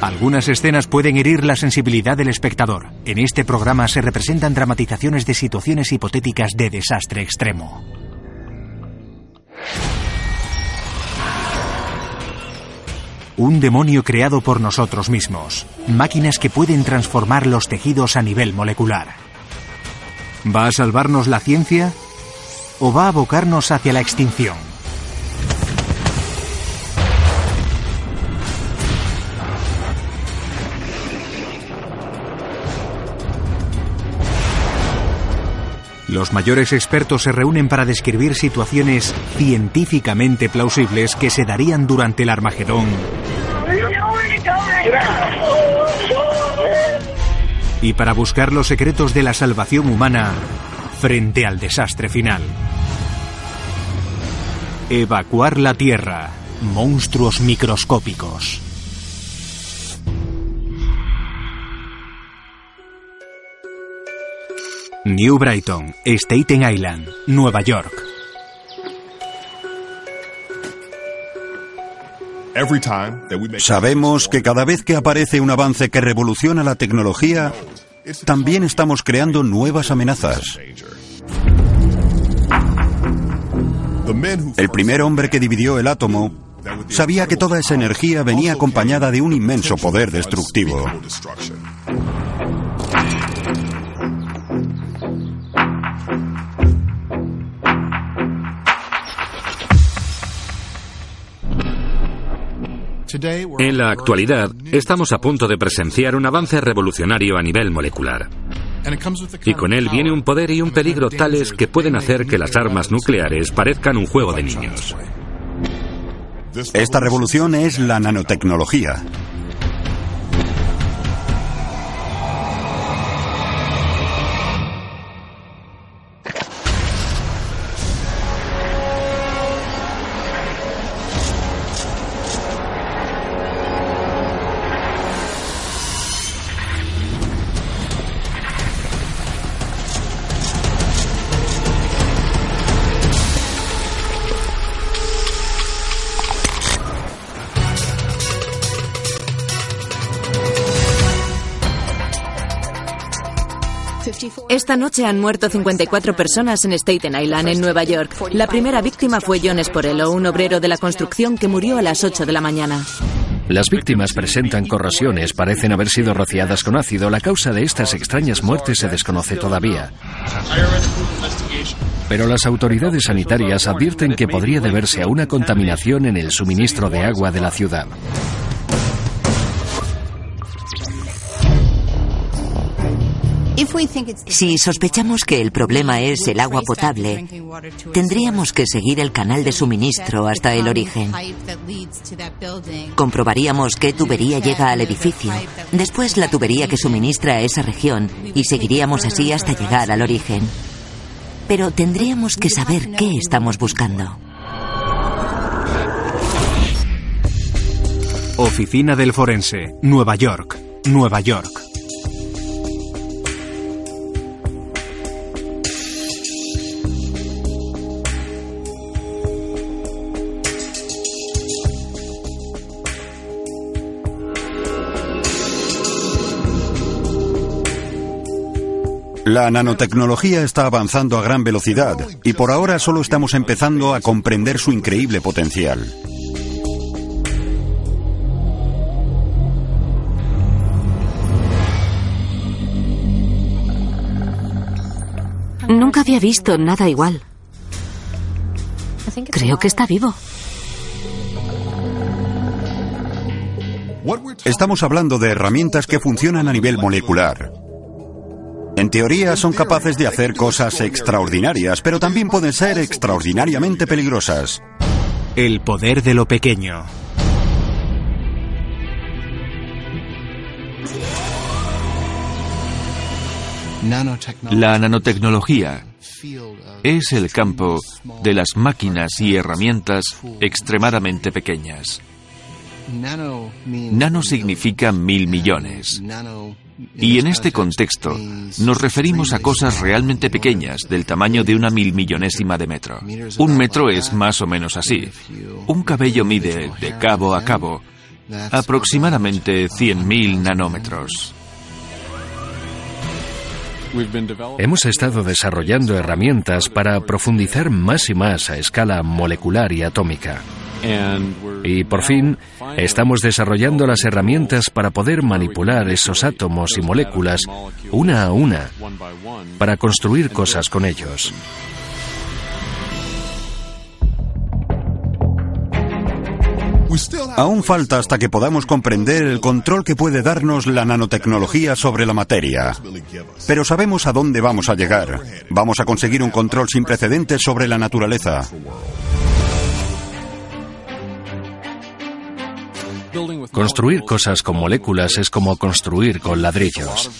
Algunas escenas pueden herir la sensibilidad del espectador. En este programa se representan dramatizaciones de situaciones hipotéticas de desastre extremo. Un demonio creado por nosotros mismos. Máquinas que pueden transformar los tejidos a nivel molecular. ¿Va a salvarnos la ciencia? ¿O va a abocarnos hacia la extinción? Los mayores expertos se reúnen para describir situaciones científicamente plausibles que se darían durante el Armagedón y para buscar los secretos de la salvación humana frente al desastre final. Evacuar la Tierra. Monstruos microscópicos. New Brighton, Staten Island, Nueva York. Sabemos que cada vez que aparece un avance que revoluciona la tecnología, también estamos creando nuevas amenazas. El primer hombre que dividió el átomo sabía que toda esa energía venía acompañada de un inmenso poder destructivo. En la actualidad, estamos a punto de presenciar un avance revolucionario a nivel molecular. Y con él viene un poder y un peligro tales que pueden hacer que las armas nucleares parezcan un juego de niños. Esta revolución es la nanotecnología. Esta noche han muerto 54 personas en Staten Island, en Nueva York. La primera víctima fue John Sporello, un obrero de la construcción que murió a las 8 de la mañana. Las víctimas presentan corrosiones, parecen haber sido rociadas con ácido. La causa de estas extrañas muertes se desconoce todavía. Pero las autoridades sanitarias advierten que podría deberse a una contaminación en el suministro de agua de la ciudad. Si sospechamos que el problema es el agua potable, tendríamos que seguir el canal de suministro hasta el origen. Comprobaríamos qué tubería llega al edificio, después la tubería que suministra a esa región y seguiríamos así hasta llegar al origen. Pero tendríamos que saber qué estamos buscando. Oficina del Forense, Nueva York, Nueva York. La nanotecnología está avanzando a gran velocidad y por ahora solo estamos empezando a comprender su increíble potencial. Nunca había visto nada igual. Creo que está vivo. Estamos hablando de herramientas que funcionan a nivel molecular. En teoría son capaces de hacer cosas extraordinarias, pero también pueden ser extraordinariamente peligrosas. El poder de lo pequeño. La nanotecnología es el campo de las máquinas y herramientas extremadamente pequeñas. Nano significa mil millones. Y en este contexto nos referimos a cosas realmente pequeñas del tamaño de una mil millonésima de metro. Un metro es más o menos así. Un cabello mide de cabo a cabo Aproximadamente 100.000 nanómetros. Hemos estado desarrollando herramientas para profundizar más y más a escala molecular y atómica. Y por fin, estamos desarrollando las herramientas para poder manipular esos átomos y moléculas una a una, para construir cosas con ellos. Aún falta hasta que podamos comprender el control que puede darnos la nanotecnología sobre la materia. Pero sabemos a dónde vamos a llegar. Vamos a conseguir un control sin precedentes sobre la naturaleza. Construir cosas con moléculas es como construir con ladrillos.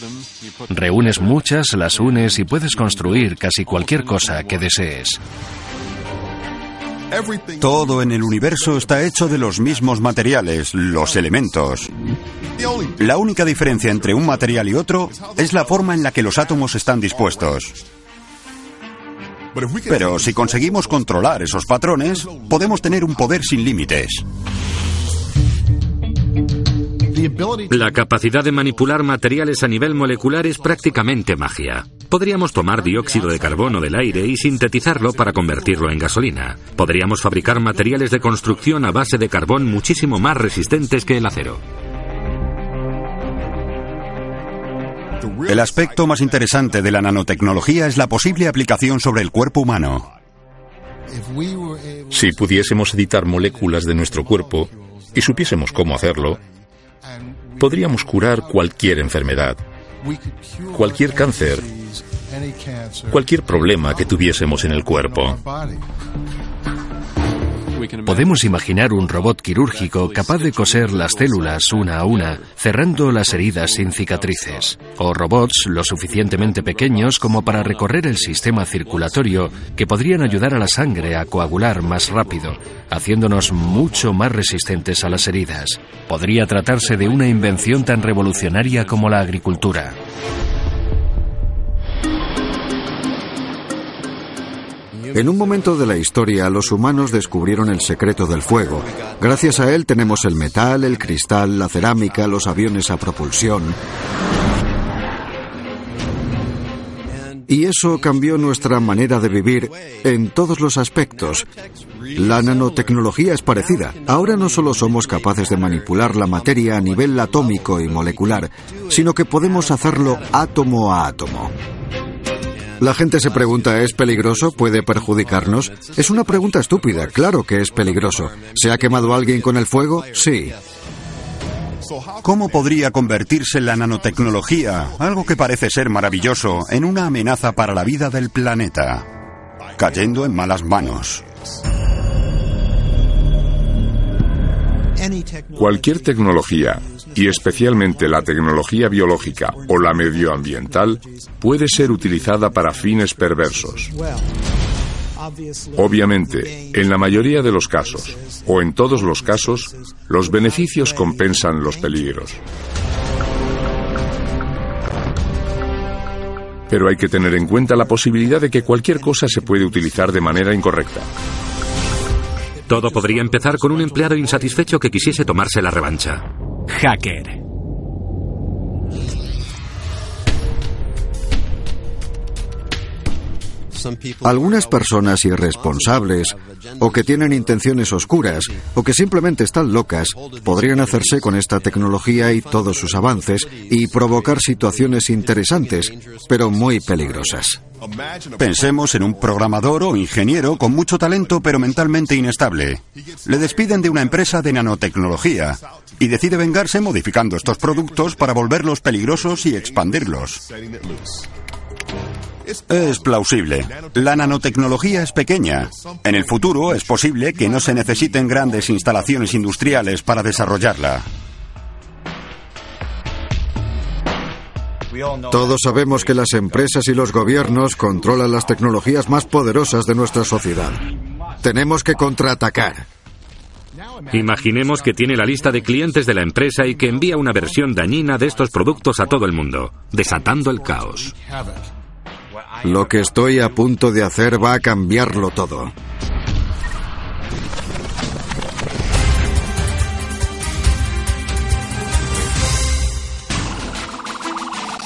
Reúnes muchas, las unes y puedes construir casi cualquier cosa que desees. Todo en el universo está hecho de los mismos materiales, los elementos. La única diferencia entre un material y otro es la forma en la que los átomos están dispuestos. Pero si conseguimos controlar esos patrones, podemos tener un poder sin límites. La capacidad de manipular materiales a nivel molecular es prácticamente magia. Podríamos tomar dióxido de carbono del aire y sintetizarlo para convertirlo en gasolina. Podríamos fabricar materiales de construcción a base de carbón muchísimo más resistentes que el acero. El aspecto más interesante de la nanotecnología es la posible aplicación sobre el cuerpo humano. Si pudiésemos editar moléculas de nuestro cuerpo y supiésemos cómo hacerlo, podríamos curar cualquier enfermedad, cualquier cáncer, cualquier problema que tuviésemos en el cuerpo. Podemos imaginar un robot quirúrgico capaz de coser las células una a una, cerrando las heridas sin cicatrices. O robots lo suficientemente pequeños como para recorrer el sistema circulatorio que podrían ayudar a la sangre a coagular más rápido, haciéndonos mucho más resistentes a las heridas. Podría tratarse de una invención tan revolucionaria como la agricultura. En un momento de la historia, los humanos descubrieron el secreto del fuego. Gracias a él tenemos el metal, el cristal, la cerámica, los aviones a propulsión. Y eso cambió nuestra manera de vivir en todos los aspectos. La nanotecnología es parecida. Ahora no solo somos capaces de manipular la materia a nivel atómico y molecular, sino que podemos hacerlo átomo a átomo. La gente se pregunta, ¿es peligroso? ¿Puede perjudicarnos? Es una pregunta estúpida, claro que es peligroso. ¿Se ha quemado alguien con el fuego? Sí. ¿Cómo podría convertirse la nanotecnología, algo que parece ser maravilloso, en una amenaza para la vida del planeta? Cayendo en malas manos. Cualquier tecnología, y especialmente la tecnología biológica o la medioambiental, puede ser utilizada para fines perversos. Obviamente, en la mayoría de los casos, o en todos los casos, los beneficios compensan los peligros. Pero hay que tener en cuenta la posibilidad de que cualquier cosa se puede utilizar de manera incorrecta. Todo podría empezar con un empleado insatisfecho que quisiese tomarse la revancha. Hacker. Algunas personas irresponsables o que tienen intenciones oscuras o que simplemente están locas podrían hacerse con esta tecnología y todos sus avances y provocar situaciones interesantes, pero muy peligrosas. Pensemos en un programador o ingeniero con mucho talento pero mentalmente inestable. Le despiden de una empresa de nanotecnología y decide vengarse modificando estos productos para volverlos peligrosos y expandirlos. Es plausible. La nanotecnología es pequeña. En el futuro es posible que no se necesiten grandes instalaciones industriales para desarrollarla. Todos sabemos que las empresas y los gobiernos controlan las tecnologías más poderosas de nuestra sociedad. Tenemos que contraatacar. Imaginemos que tiene la lista de clientes de la empresa y que envía una versión dañina de estos productos a todo el mundo, desatando el caos. Lo que estoy a punto de hacer va a cambiarlo todo.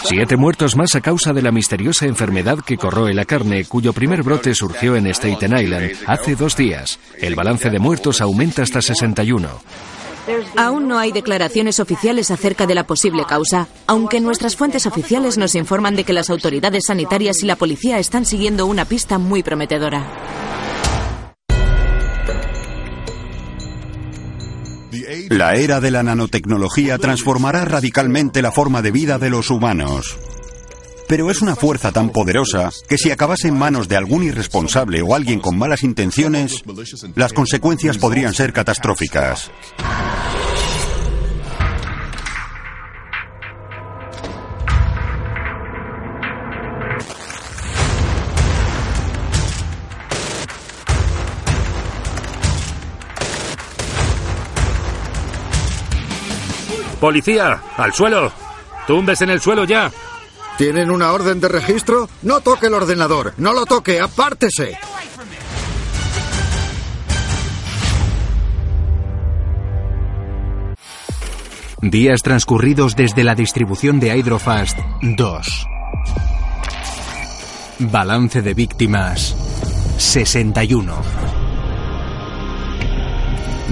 Siete muertos más a causa de la misteriosa enfermedad que corroe la carne, cuyo primer brote surgió en Staten Island hace dos días. El balance de muertos aumenta hasta 61. Aún no hay declaraciones oficiales acerca de la posible causa, aunque nuestras fuentes oficiales nos informan de que las autoridades sanitarias y la policía están siguiendo una pista muy prometedora. La era de la nanotecnología transformará radicalmente la forma de vida de los humanos. Pero es una fuerza tan poderosa que si acabase en manos de algún irresponsable o alguien con malas intenciones, las consecuencias podrían ser catastróficas. ¡Policía! ¡Al suelo! ¡Tumbes en el suelo ya! ¿Tienen una orden de registro? No toque el ordenador. No lo toque. Apártese. Días transcurridos desde la distribución de Hydrofast 2. Balance de víctimas 61.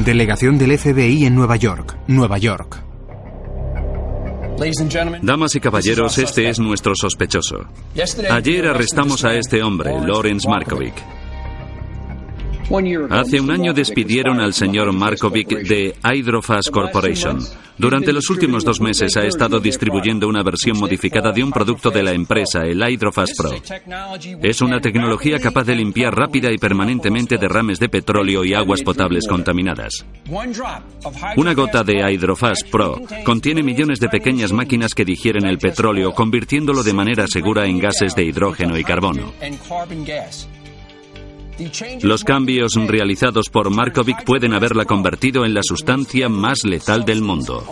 Delegación del FBI en Nueva York, Nueva York. Damas y caballeros, este es nuestro sospechoso. Ayer arrestamos a este hombre, Lawrence Markovic. Hace un año despidieron al señor Markovic de Hydrofast Corporation. Durante los últimos dos meses ha estado distribuyendo una versión modificada de un producto de la empresa, el Hydrofast Pro. Es una tecnología capaz de limpiar rápida y permanentemente derrames de petróleo y aguas potables contaminadas. Una gota de Hydrofast Pro contiene millones de pequeñas máquinas que digieren el petróleo, convirtiéndolo de manera segura en gases de hidrógeno y carbono. Los cambios realizados por Markovic pueden haberla convertido en la sustancia más letal del mundo.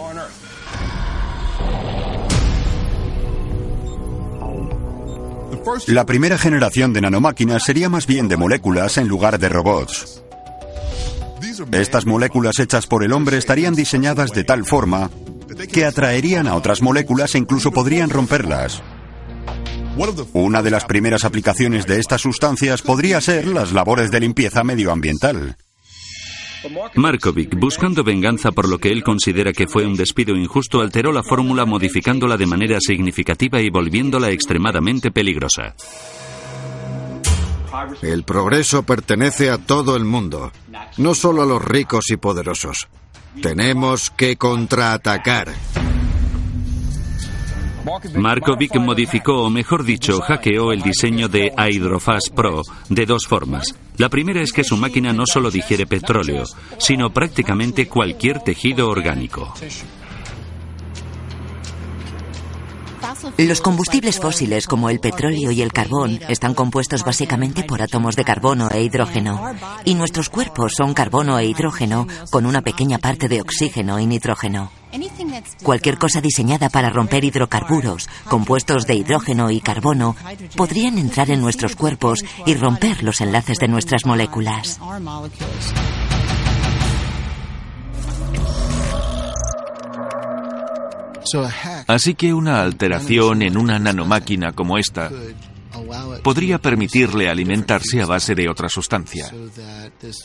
La primera generación de nanomáquinas sería más bien de moléculas en lugar de robots. Estas moléculas hechas por el hombre estarían diseñadas de tal forma que atraerían a otras moléculas e incluso podrían romperlas. Una de las primeras aplicaciones de estas sustancias podría ser las labores de limpieza medioambiental. Markovic, buscando venganza por lo que él considera que fue un despido injusto, alteró la fórmula modificándola de manera significativa y volviéndola extremadamente peligrosa. El progreso pertenece a todo el mundo, no solo a los ricos y poderosos. Tenemos que contraatacar. Markovic modificó, o mejor dicho, hackeó el diseño de Hydrofast Pro de dos formas. La primera es que su máquina no solo digiere petróleo, sino prácticamente cualquier tejido orgánico. Los combustibles fósiles como el petróleo y el carbón están compuestos básicamente por átomos de carbono e hidrógeno. Y nuestros cuerpos son carbono e hidrógeno con una pequeña parte de oxígeno y nitrógeno. Cualquier cosa diseñada para romper hidrocarburos, compuestos de hidrógeno y carbono, podrían entrar en nuestros cuerpos y romper los enlaces de nuestras moléculas. Así que una alteración en una nanomáquina como esta podría permitirle alimentarse a base de otra sustancia.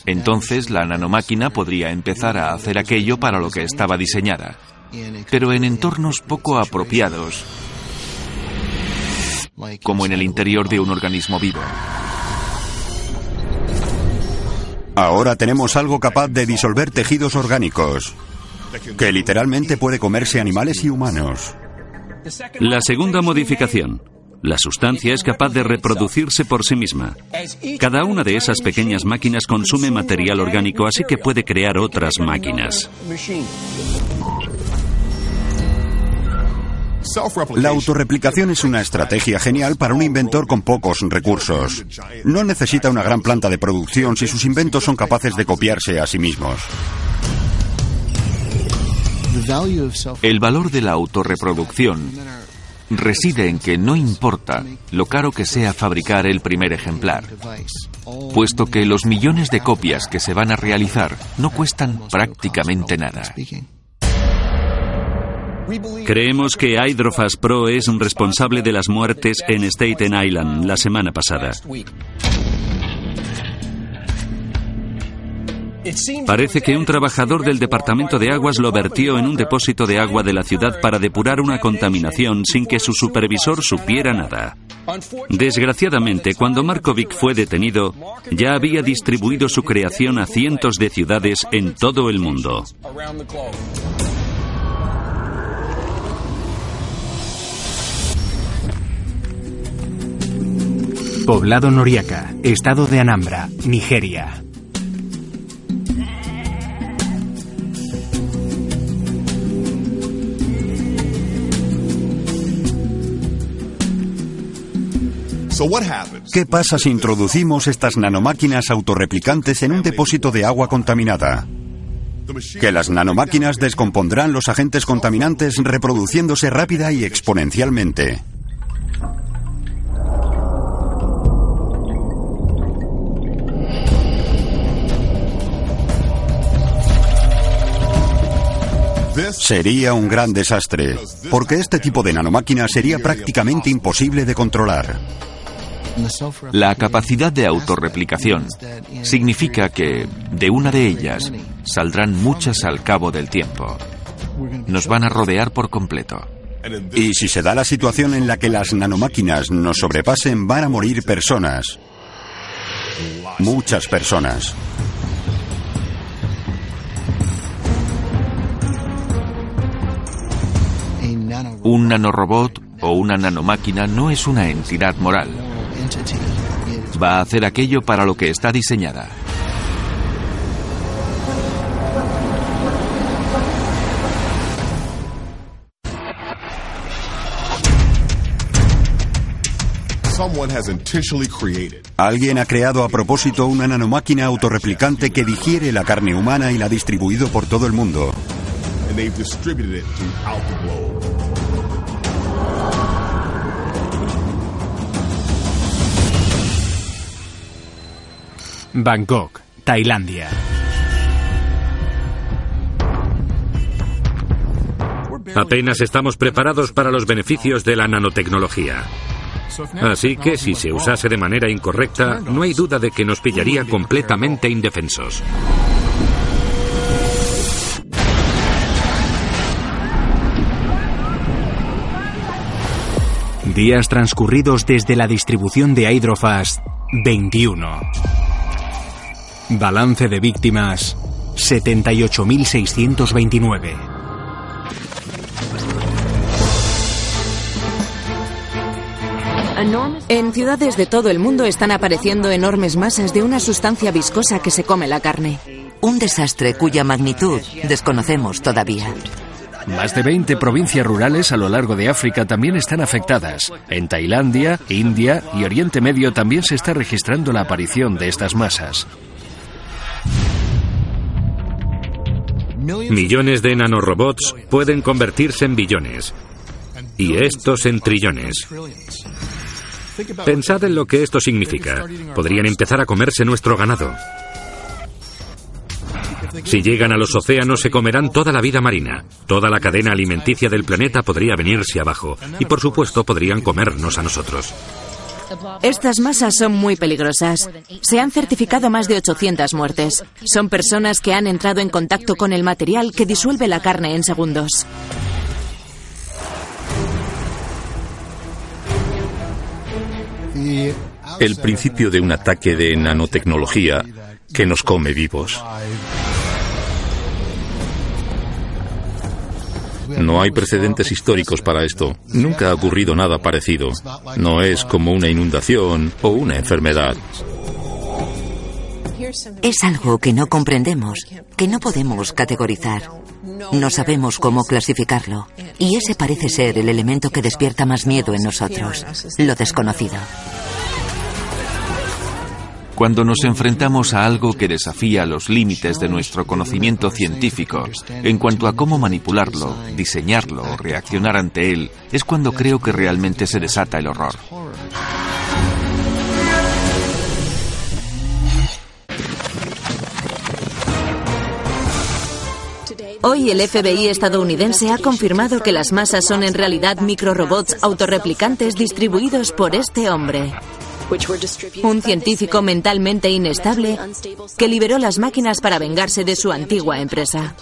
Entonces la nanomáquina podría empezar a hacer aquello para lo que estaba diseñada, pero en entornos poco apropiados, como en el interior de un organismo vivo. Ahora tenemos algo capaz de disolver tejidos orgánicos, que literalmente puede comerse animales y humanos. La segunda modificación. La sustancia es capaz de reproducirse por sí misma. Cada una de esas pequeñas máquinas consume material orgánico, así que puede crear otras máquinas. La autorreplicación es una estrategia genial para un inventor con pocos recursos. No necesita una gran planta de producción si sus inventos son capaces de copiarse a sí mismos. El valor de la autorreproducción reside en que no importa lo caro que sea fabricar el primer ejemplar, puesto que los millones de copias que se van a realizar no cuestan prácticamente nada. Creemos que Hydrofast Pro es responsable de las muertes en Staten Island la semana pasada. Parece que un trabajador del Departamento de Aguas lo vertió en un depósito de agua de la ciudad para depurar una contaminación sin que su supervisor supiera nada. Desgraciadamente, cuando Markovic fue detenido, ya había distribuido su creación a cientos de ciudades en todo el mundo. Poblado Noriaca, Estado de Anambra, Nigeria. ¿Qué pasa si introducimos estas nanomáquinas autorreplicantes en un depósito de agua contaminada? Que las nanomáquinas descompondrán los agentes contaminantes reproduciéndose rápida y exponencialmente. Sería un gran desastre, porque este tipo de nanomáquina sería prácticamente imposible de controlar. La capacidad de autorreplicación significa que de una de ellas saldrán muchas al cabo del tiempo. Nos van a rodear por completo. Y si se da la situación en la que las nanomáquinas nos sobrepasen, van a morir personas. Muchas personas. Un nanorobot o una nanomáquina no es una entidad moral. Va a hacer aquello para lo que está diseñada. Alguien ha creado a propósito una nanomáquina autorreplicante que digiere la carne humana y la ha distribuido por todo el mundo. Bangkok, Tailandia. Apenas estamos preparados para los beneficios de la nanotecnología. Así que si se usase de manera incorrecta, no hay duda de que nos pillaría completamente indefensos. Días transcurridos desde la distribución de Hydrofast 21. Balance de víctimas 78.629. En ciudades de todo el mundo están apareciendo enormes masas de una sustancia viscosa que se come la carne. Un desastre cuya magnitud desconocemos todavía. Más de 20 provincias rurales a lo largo de África también están afectadas. En Tailandia, India y Oriente Medio también se está registrando la aparición de estas masas. Millones de nanorobots pueden convertirse en billones y estos en trillones. Pensad en lo que esto significa. Podrían empezar a comerse nuestro ganado. Si llegan a los océanos se comerán toda la vida marina. Toda la cadena alimenticia del planeta podría venirse abajo. Y por supuesto podrían comernos a nosotros. Estas masas son muy peligrosas. Se han certificado más de 800 muertes. Son personas que han entrado en contacto con el material que disuelve la carne en segundos. El principio de un ataque de nanotecnología que nos come vivos. No hay precedentes históricos para esto. Nunca ha ocurrido nada parecido. No es como una inundación o una enfermedad. Es algo que no comprendemos, que no podemos categorizar. No sabemos cómo clasificarlo. Y ese parece ser el elemento que despierta más miedo en nosotros, lo desconocido. Cuando nos enfrentamos a algo que desafía los límites de nuestro conocimiento científico en cuanto a cómo manipularlo, diseñarlo o reaccionar ante él, es cuando creo que realmente se desata el horror. Hoy el FBI estadounidense ha confirmado que las masas son en realidad microrobots autorreplicantes distribuidos por este hombre. Un científico mentalmente inestable que liberó las máquinas para vengarse de su antigua empresa.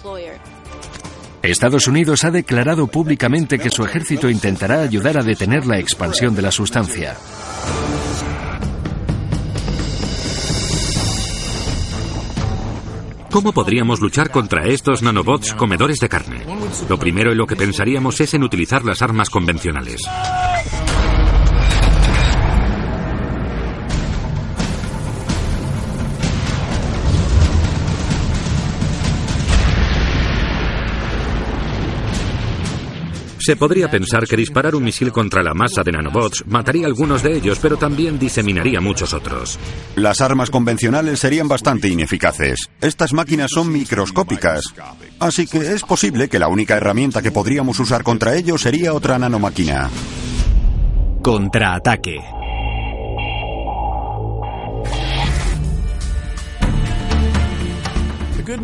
Estados Unidos ha declarado públicamente que su ejército intentará ayudar a detener la expansión de la sustancia. ¿Cómo podríamos luchar contra estos nanobots comedores de carne? Lo primero en lo que pensaríamos es en utilizar las armas convencionales. Se podría pensar que disparar un misil contra la masa de nanobots mataría a algunos de ellos, pero también diseminaría muchos otros. Las armas convencionales serían bastante ineficaces. Estas máquinas son microscópicas. Así que es posible que la única herramienta que podríamos usar contra ellos sería otra nanomáquina. Contraataque.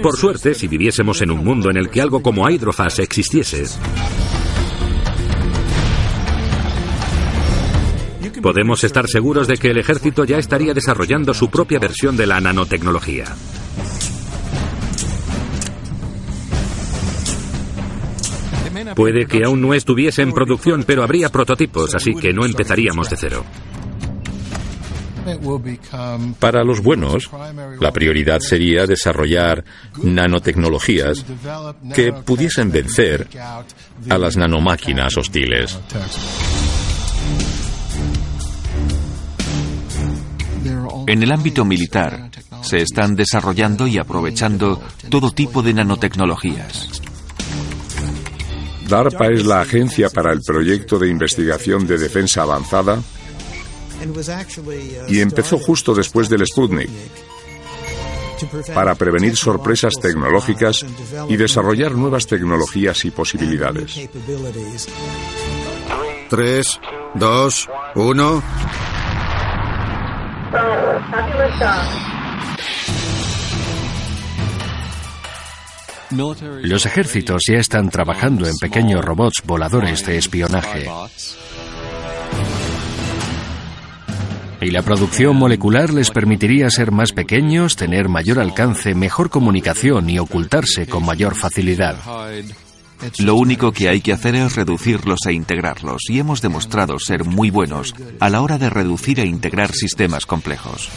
Por suerte, si viviésemos en un mundo en el que algo como Hydrofas existiese, podemos estar seguros de que el ejército ya estaría desarrollando su propia versión de la nanotecnología. Puede que aún no estuviese en producción, pero habría prototipos, así que no empezaríamos de cero. Para los buenos, la prioridad sería desarrollar nanotecnologías que pudiesen vencer a las nanomáquinas hostiles. En el ámbito militar, se están desarrollando y aprovechando todo tipo de nanotecnologías. DARPA es la agencia para el proyecto de investigación de defensa avanzada y empezó justo después del Sputnik para prevenir sorpresas tecnológicas y desarrollar nuevas tecnologías y posibilidades. 3, 2, 1. Los ejércitos ya están trabajando en pequeños robots voladores de espionaje. Y la producción molecular les permitiría ser más pequeños, tener mayor alcance, mejor comunicación y ocultarse con mayor facilidad. Lo único que hay que hacer es reducirlos e integrarlos, y hemos demostrado ser muy buenos a la hora de reducir e integrar sistemas complejos.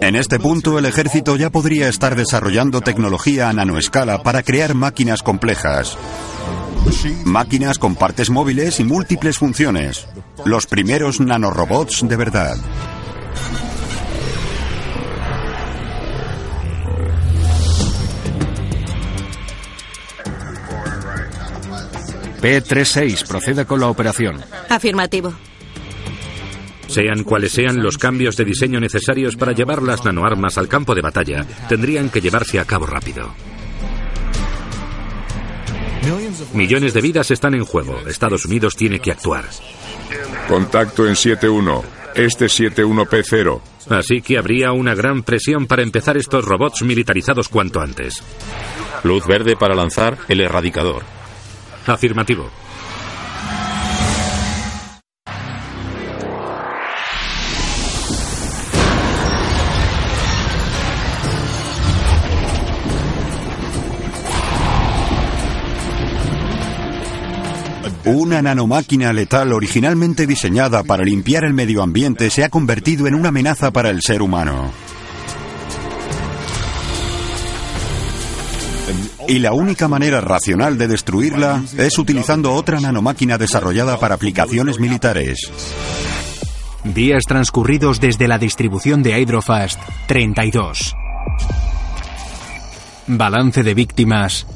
En este punto, el ejército ya podría estar desarrollando tecnología a nanoescala para crear máquinas complejas. Máquinas con partes móviles y múltiples funciones. Los primeros nanorobots de verdad. P-36 proceda con la operación. Afirmativo. Sean cuales sean los cambios de diseño necesarios para llevar las nanoarmas al campo de batalla, tendrían que llevarse a cabo rápido. Millones de vidas están en juego. Estados Unidos tiene que actuar. Contacto en 7-1. Este 7-1P0. Así que habría una gran presión para empezar estos robots militarizados cuanto antes. Luz verde para lanzar el erradicador. Afirmativo. Una nanomáquina letal originalmente diseñada para limpiar el medio ambiente se ha convertido en una amenaza para el ser humano. Y la única manera racional de destruirla es utilizando otra nanomáquina desarrollada para aplicaciones militares. Días transcurridos desde la distribución de Hydrofast 32. Balance de víctimas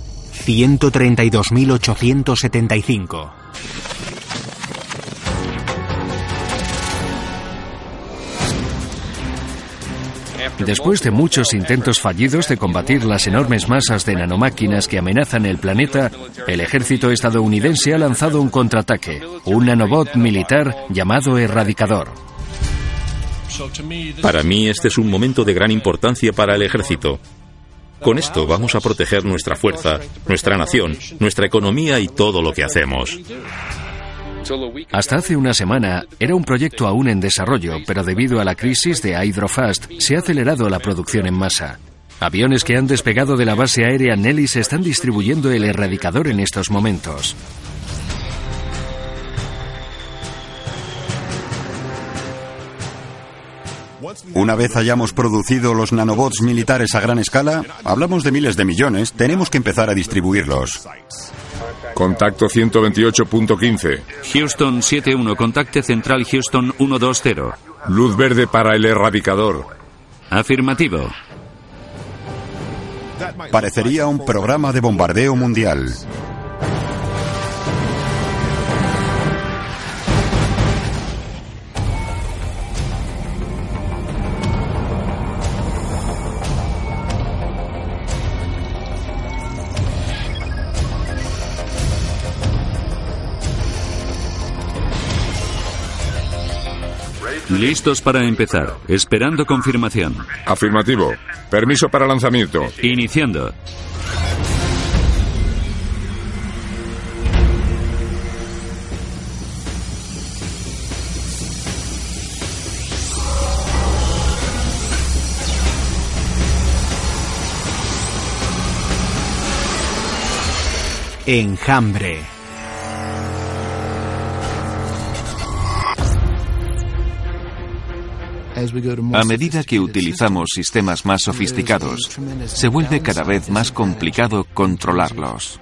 132.875. Después de muchos intentos fallidos de combatir las enormes masas de nanomáquinas que amenazan el planeta, el ejército estadounidense ha lanzado un contraataque, un nanobot militar llamado Erradicador. Para mí este es un momento de gran importancia para el ejército. Con esto vamos a proteger nuestra fuerza, nuestra nación, nuestra economía y todo lo que hacemos. Hasta hace una semana era un proyecto aún en desarrollo, pero debido a la crisis de Hydrofast se ha acelerado la producción en masa. Aviones que han despegado de la base aérea Nellis están distribuyendo el erradicador en estos momentos. Una vez hayamos producido los nanobots militares a gran escala, hablamos de miles de millones, tenemos que empezar a distribuirlos. Contacto 128.15. Houston 71, contacte central Houston 120. Luz verde para el erradicador. Afirmativo. Parecería un programa de bombardeo mundial. Listos para empezar. Esperando confirmación. Afirmativo. Permiso para lanzamiento. Iniciando. Enjambre. A medida que utilizamos sistemas más sofisticados, se vuelve cada vez más complicado controlarlos.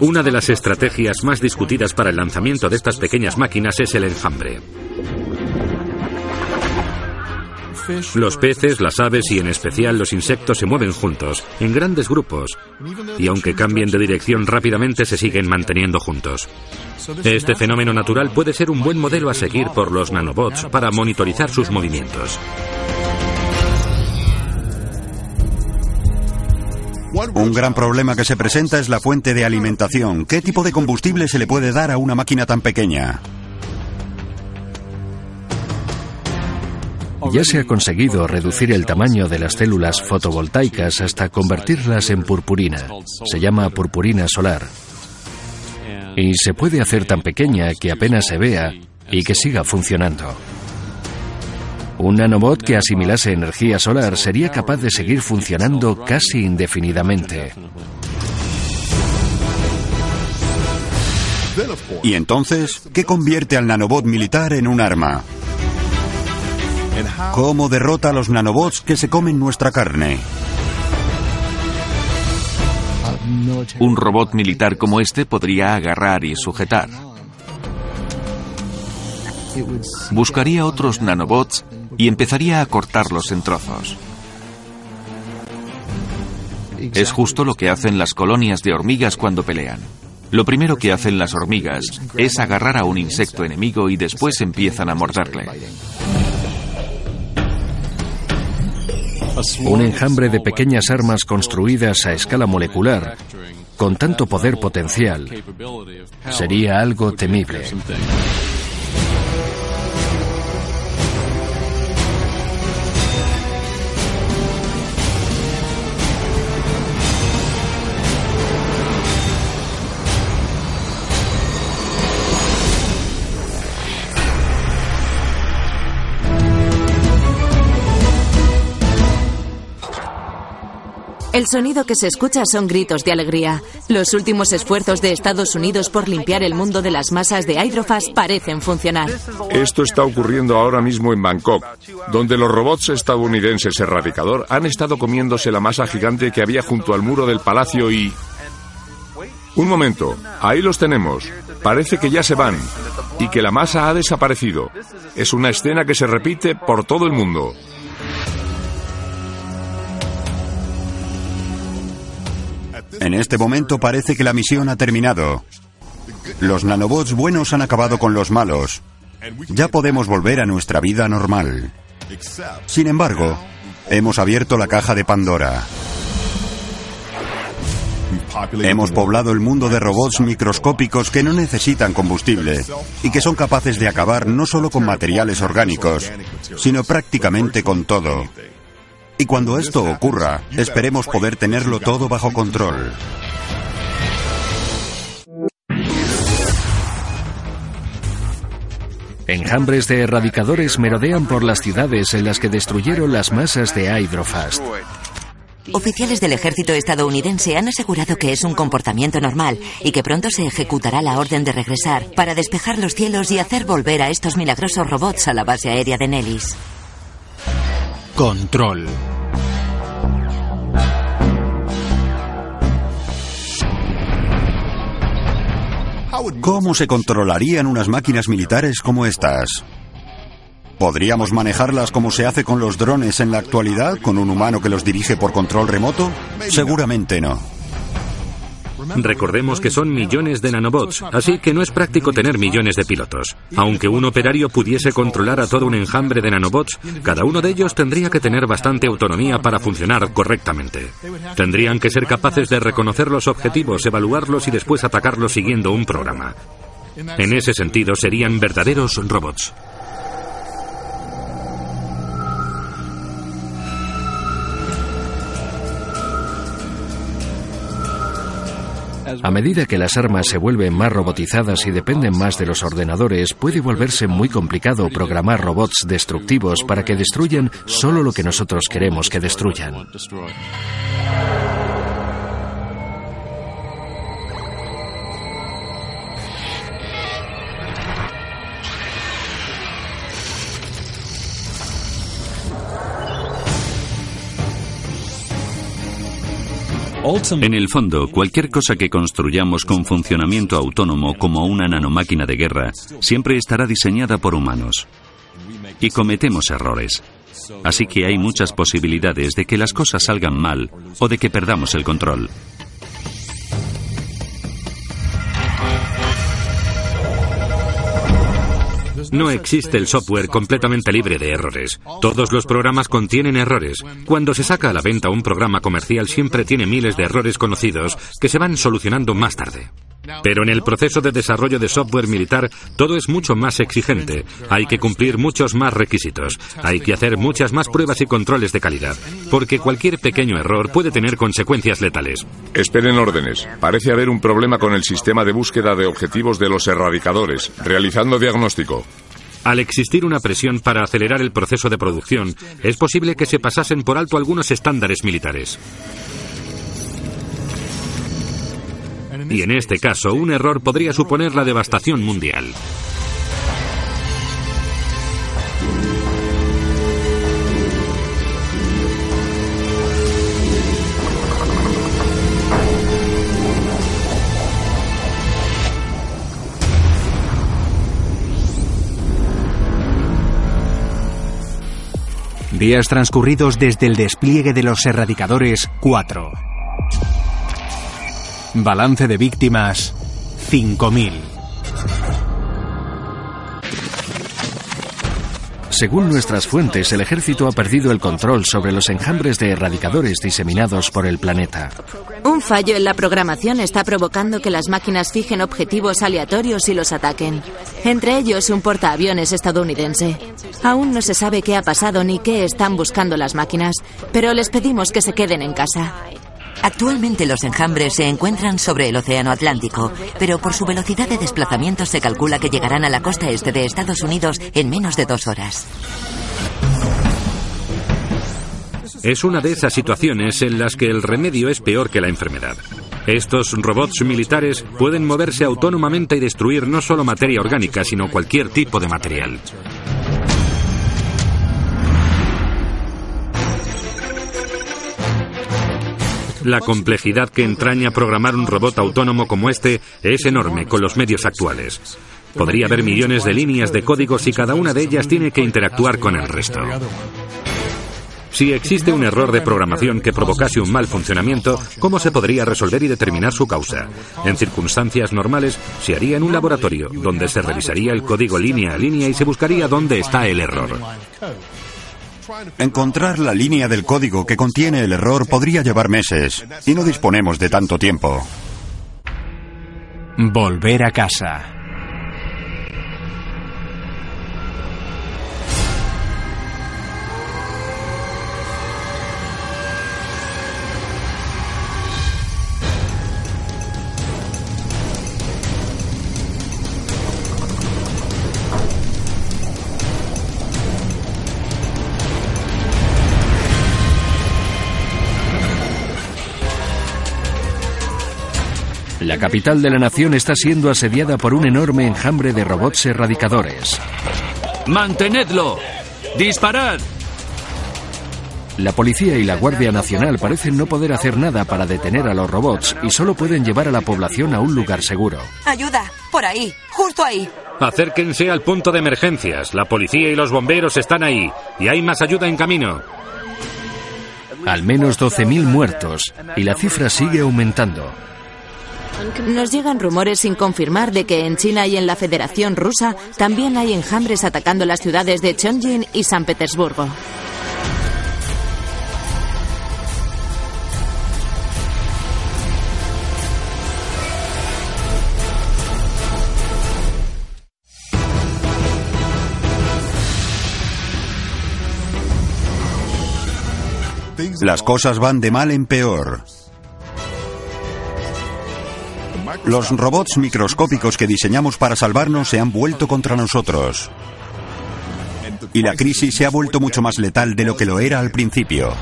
Una de las estrategias más discutidas para el lanzamiento de estas pequeñas máquinas es el enjambre. Los peces, las aves y en especial los insectos se mueven juntos, en grandes grupos, y aunque cambien de dirección rápidamente se siguen manteniendo juntos. Este fenómeno natural puede ser un buen modelo a seguir por los nanobots para monitorizar sus movimientos. Un gran problema que se presenta es la fuente de alimentación. ¿Qué tipo de combustible se le puede dar a una máquina tan pequeña? Ya se ha conseguido reducir el tamaño de las células fotovoltaicas hasta convertirlas en purpurina. Se llama purpurina solar. Y se puede hacer tan pequeña que apenas se vea y que siga funcionando. Un nanobot que asimilase energía solar sería capaz de seguir funcionando casi indefinidamente. Y entonces, ¿qué convierte al nanobot militar en un arma? ¿Cómo derrota a los nanobots que se comen nuestra carne? Un robot militar como este podría agarrar y sujetar. Buscaría otros nanobots y empezaría a cortarlos en trozos. Es justo lo que hacen las colonias de hormigas cuando pelean. Lo primero que hacen las hormigas es agarrar a un insecto enemigo y después empiezan a morderle. Un enjambre de pequeñas armas construidas a escala molecular, con tanto poder potencial, sería algo temible. El sonido que se escucha son gritos de alegría. Los últimos esfuerzos de Estados Unidos por limpiar el mundo de las masas de Hydrofast parecen funcionar. Esto está ocurriendo ahora mismo en Bangkok, donde los robots estadounidenses Erradicador han estado comiéndose la masa gigante que había junto al muro del palacio y... Un momento, ahí los tenemos. Parece que ya se van y que la masa ha desaparecido. Es una escena que se repite por todo el mundo. En este momento parece que la misión ha terminado. Los nanobots buenos han acabado con los malos. Ya podemos volver a nuestra vida normal. Sin embargo, hemos abierto la caja de Pandora. Hemos poblado el mundo de robots microscópicos que no necesitan combustible y que son capaces de acabar no solo con materiales orgánicos, sino prácticamente con todo. Y cuando esto ocurra, esperemos poder tenerlo todo bajo control. Enjambres de erradicadores merodean por las ciudades en las que destruyeron las masas de Hydrofast. Oficiales del ejército estadounidense han asegurado que es un comportamiento normal y que pronto se ejecutará la orden de regresar para despejar los cielos y hacer volver a estos milagrosos robots a la base aérea de Nellis. Control. ¿Cómo se controlarían unas máquinas militares como estas? ¿Podríamos manejarlas como se hace con los drones en la actualidad, con un humano que los dirige por control remoto? Seguramente no. Recordemos que son millones de nanobots, así que no es práctico tener millones de pilotos. Aunque un operario pudiese controlar a todo un enjambre de nanobots, cada uno de ellos tendría que tener bastante autonomía para funcionar correctamente. Tendrían que ser capaces de reconocer los objetivos, evaluarlos y después atacarlos siguiendo un programa. En ese sentido, serían verdaderos robots. A medida que las armas se vuelven más robotizadas y dependen más de los ordenadores, puede volverse muy complicado programar robots destructivos para que destruyan solo lo que nosotros queremos que destruyan. En el fondo, cualquier cosa que construyamos con funcionamiento autónomo como una nanomáquina de guerra siempre estará diseñada por humanos. Y cometemos errores. Así que hay muchas posibilidades de que las cosas salgan mal o de que perdamos el control. No existe el software completamente libre de errores. Todos los programas contienen errores. Cuando se saca a la venta un programa comercial siempre tiene miles de errores conocidos que se van solucionando más tarde. Pero en el proceso de desarrollo de software militar todo es mucho más exigente. Hay que cumplir muchos más requisitos. Hay que hacer muchas más pruebas y controles de calidad. Porque cualquier pequeño error puede tener consecuencias letales. Esperen órdenes. Parece haber un problema con el sistema de búsqueda de objetivos de los erradicadores. Realizando diagnóstico. Al existir una presión para acelerar el proceso de producción, es posible que se pasasen por alto algunos estándares militares. Y en este caso, un error podría suponer la devastación mundial. Días transcurridos desde el despliegue de los erradicadores 4. Balance de víctimas 5.000. Según nuestras fuentes, el ejército ha perdido el control sobre los enjambres de erradicadores diseminados por el planeta. Un fallo en la programación está provocando que las máquinas fijen objetivos aleatorios y los ataquen. Entre ellos un portaaviones estadounidense. Aún no se sabe qué ha pasado ni qué están buscando las máquinas, pero les pedimos que se queden en casa. Actualmente los enjambres se encuentran sobre el Océano Atlántico, pero por su velocidad de desplazamiento se calcula que llegarán a la costa este de Estados Unidos en menos de dos horas. Es una de esas situaciones en las que el remedio es peor que la enfermedad. Estos robots militares pueden moverse autónomamente y destruir no solo materia orgánica, sino cualquier tipo de material. La complejidad que entraña programar un robot autónomo como este es enorme con los medios actuales. Podría haber millones de líneas de códigos y cada una de ellas tiene que interactuar con el resto. Si existe un error de programación que provocase un mal funcionamiento, ¿cómo se podría resolver y determinar su causa? En circunstancias normales, se haría en un laboratorio, donde se revisaría el código línea a línea y se buscaría dónde está el error. Encontrar la línea del código que contiene el error podría llevar meses y no disponemos de tanto tiempo. Volver a casa. Capital de la nación está siendo asediada por un enorme enjambre de robots erradicadores. ¡Mantenedlo! ¡Disparad! La policía y la Guardia Nacional parecen no poder hacer nada para detener a los robots y solo pueden llevar a la población a un lugar seguro. Ayuda, por ahí, justo ahí. Acérquense al punto de emergencias. La policía y los bomberos están ahí y hay más ayuda en camino. Al menos 12.000 muertos y la cifra sigue aumentando. Nos llegan rumores sin confirmar de que en China y en la Federación Rusa también hay enjambres atacando las ciudades de Chongqing y San Petersburgo. Las cosas van de mal en peor. Los robots microscópicos que diseñamos para salvarnos se han vuelto contra nosotros. Y la crisis se ha vuelto mucho más letal de lo que lo era al principio.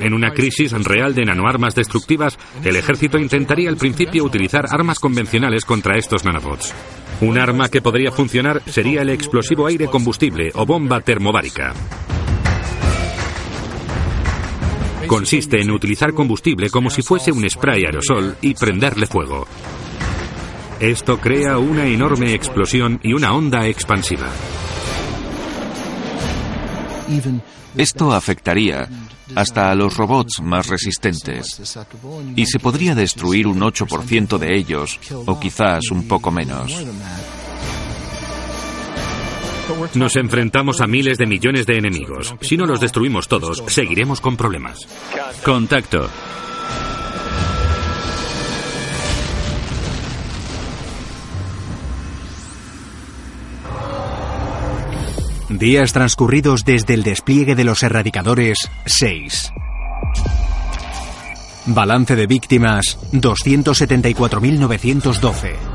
En una crisis real de nanoarmas destructivas, el ejército intentaría al principio utilizar armas convencionales contra estos nanobots. Un arma que podría funcionar sería el explosivo aire combustible o bomba termobárica. Consiste en utilizar combustible como si fuese un spray aerosol y prenderle fuego. Esto crea una enorme explosión y una onda expansiva. Esto afectaría hasta a los robots más resistentes y se podría destruir un 8% de ellos o quizás un poco menos. Nos enfrentamos a miles de millones de enemigos. Si no los destruimos todos, seguiremos con problemas. Contacto. Días transcurridos desde el despliegue de los erradicadores 6. Balance de víctimas 274.912.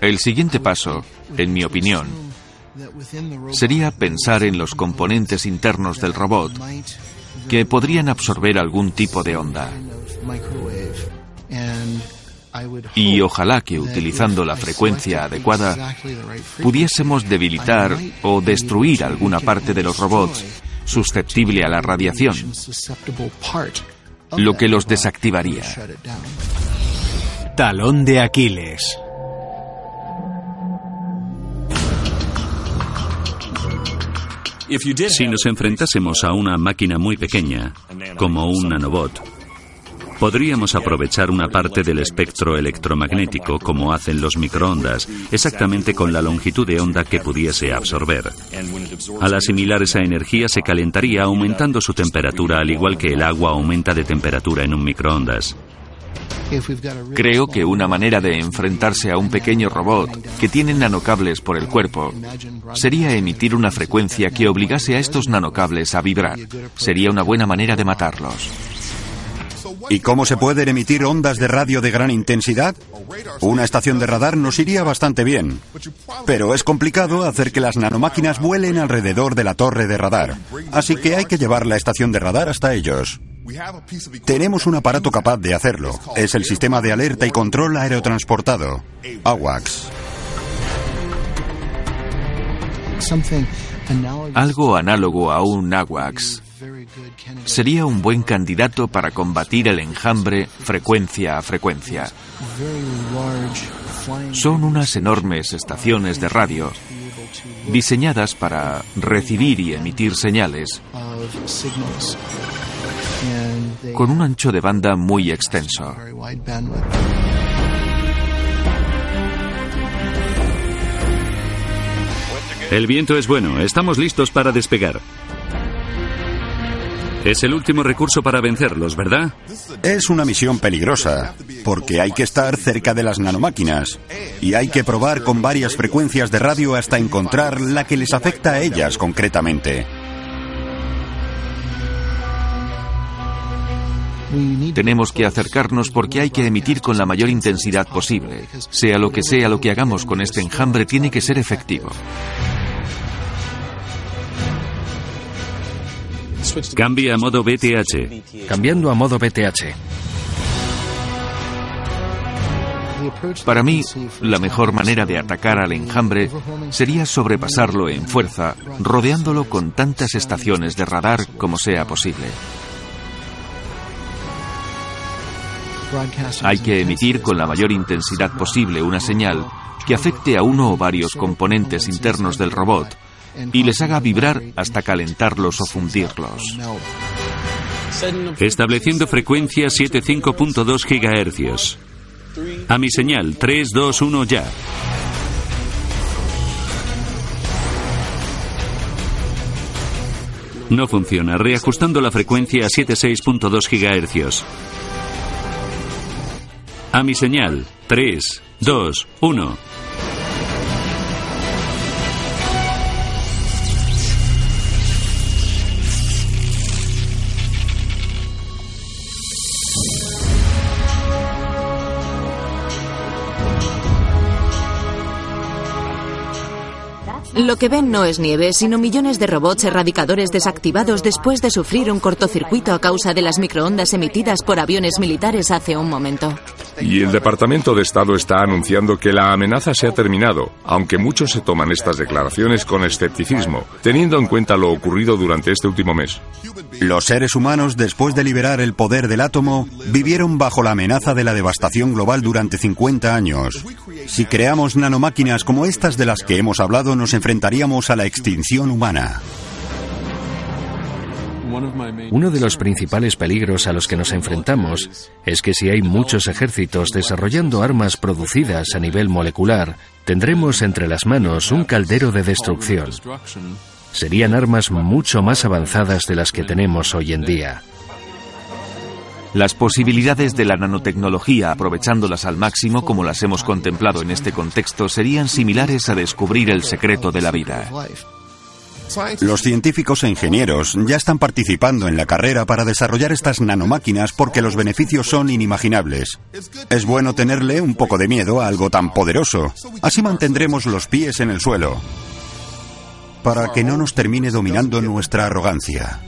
El siguiente paso, en mi opinión, sería pensar en los componentes internos del robot que podrían absorber algún tipo de onda. Y ojalá que utilizando la frecuencia adecuada pudiésemos debilitar o destruir alguna parte de los robots susceptible a la radiación, lo que los desactivaría. Talón de Aquiles. Si nos enfrentásemos a una máquina muy pequeña, como un nanobot, podríamos aprovechar una parte del espectro electromagnético como hacen los microondas, exactamente con la longitud de onda que pudiese absorber. Al asimilar esa energía se calentaría aumentando su temperatura al igual que el agua aumenta de temperatura en un microondas. Creo que una manera de enfrentarse a un pequeño robot que tiene nanocables por el cuerpo sería emitir una frecuencia que obligase a estos nanocables a vibrar. Sería una buena manera de matarlos. ¿Y cómo se pueden emitir ondas de radio de gran intensidad? Una estación de radar nos iría bastante bien. Pero es complicado hacer que las nanomáquinas vuelen alrededor de la torre de radar. Así que hay que llevar la estación de radar hasta ellos. Tenemos un aparato capaz de hacerlo. Es el sistema de alerta y control aerotransportado, AWACS. Algo análogo a un AWACS sería un buen candidato para combatir el enjambre frecuencia a frecuencia. Son unas enormes estaciones de radio diseñadas para recibir y emitir señales con un ancho de banda muy extenso. El viento es bueno, estamos listos para despegar. Es el último recurso para vencerlos, ¿verdad? Es una misión peligrosa, porque hay que estar cerca de las nanomáquinas y hay que probar con varias frecuencias de radio hasta encontrar la que les afecta a ellas concretamente. Tenemos que acercarnos porque hay que emitir con la mayor intensidad posible. Sea lo que sea lo que hagamos con este enjambre, tiene que ser efectivo. Cambia a modo BTH. Cambiando a modo BTH. Para mí, la mejor manera de atacar al enjambre sería sobrepasarlo en fuerza, rodeándolo con tantas estaciones de radar como sea posible. Hay que emitir con la mayor intensidad posible una señal que afecte a uno o varios componentes internos del robot y les haga vibrar hasta calentarlos o fundirlos. Estableciendo frecuencia 75.2 GHz. A mi señal 3, 2, 1 ya. No funciona, reajustando la frecuencia a 76.2 GHz. A mi señal 3, 2, 1. Lo que ven no es nieve, sino millones de robots erradicadores desactivados después de sufrir un cortocircuito a causa de las microondas emitidas por aviones militares hace un momento. Y el Departamento de Estado está anunciando que la amenaza se ha terminado, aunque muchos se toman estas declaraciones con escepticismo, teniendo en cuenta lo ocurrido durante este último mes. Los seres humanos, después de liberar el poder del átomo, vivieron bajo la amenaza de la devastación global durante 50 años. Si creamos nanomáquinas como estas de las que hemos hablado, nos enfrentaríamos a la extinción humana. Uno de los principales peligros a los que nos enfrentamos es que si hay muchos ejércitos desarrollando armas producidas a nivel molecular, tendremos entre las manos un caldero de destrucción. Serían armas mucho más avanzadas de las que tenemos hoy en día. Las posibilidades de la nanotecnología, aprovechándolas al máximo como las hemos contemplado en este contexto, serían similares a descubrir el secreto de la vida. Los científicos e ingenieros ya están participando en la carrera para desarrollar estas nanomáquinas porque los beneficios son inimaginables. Es bueno tenerle un poco de miedo a algo tan poderoso. Así mantendremos los pies en el suelo para que no nos termine dominando nuestra arrogancia.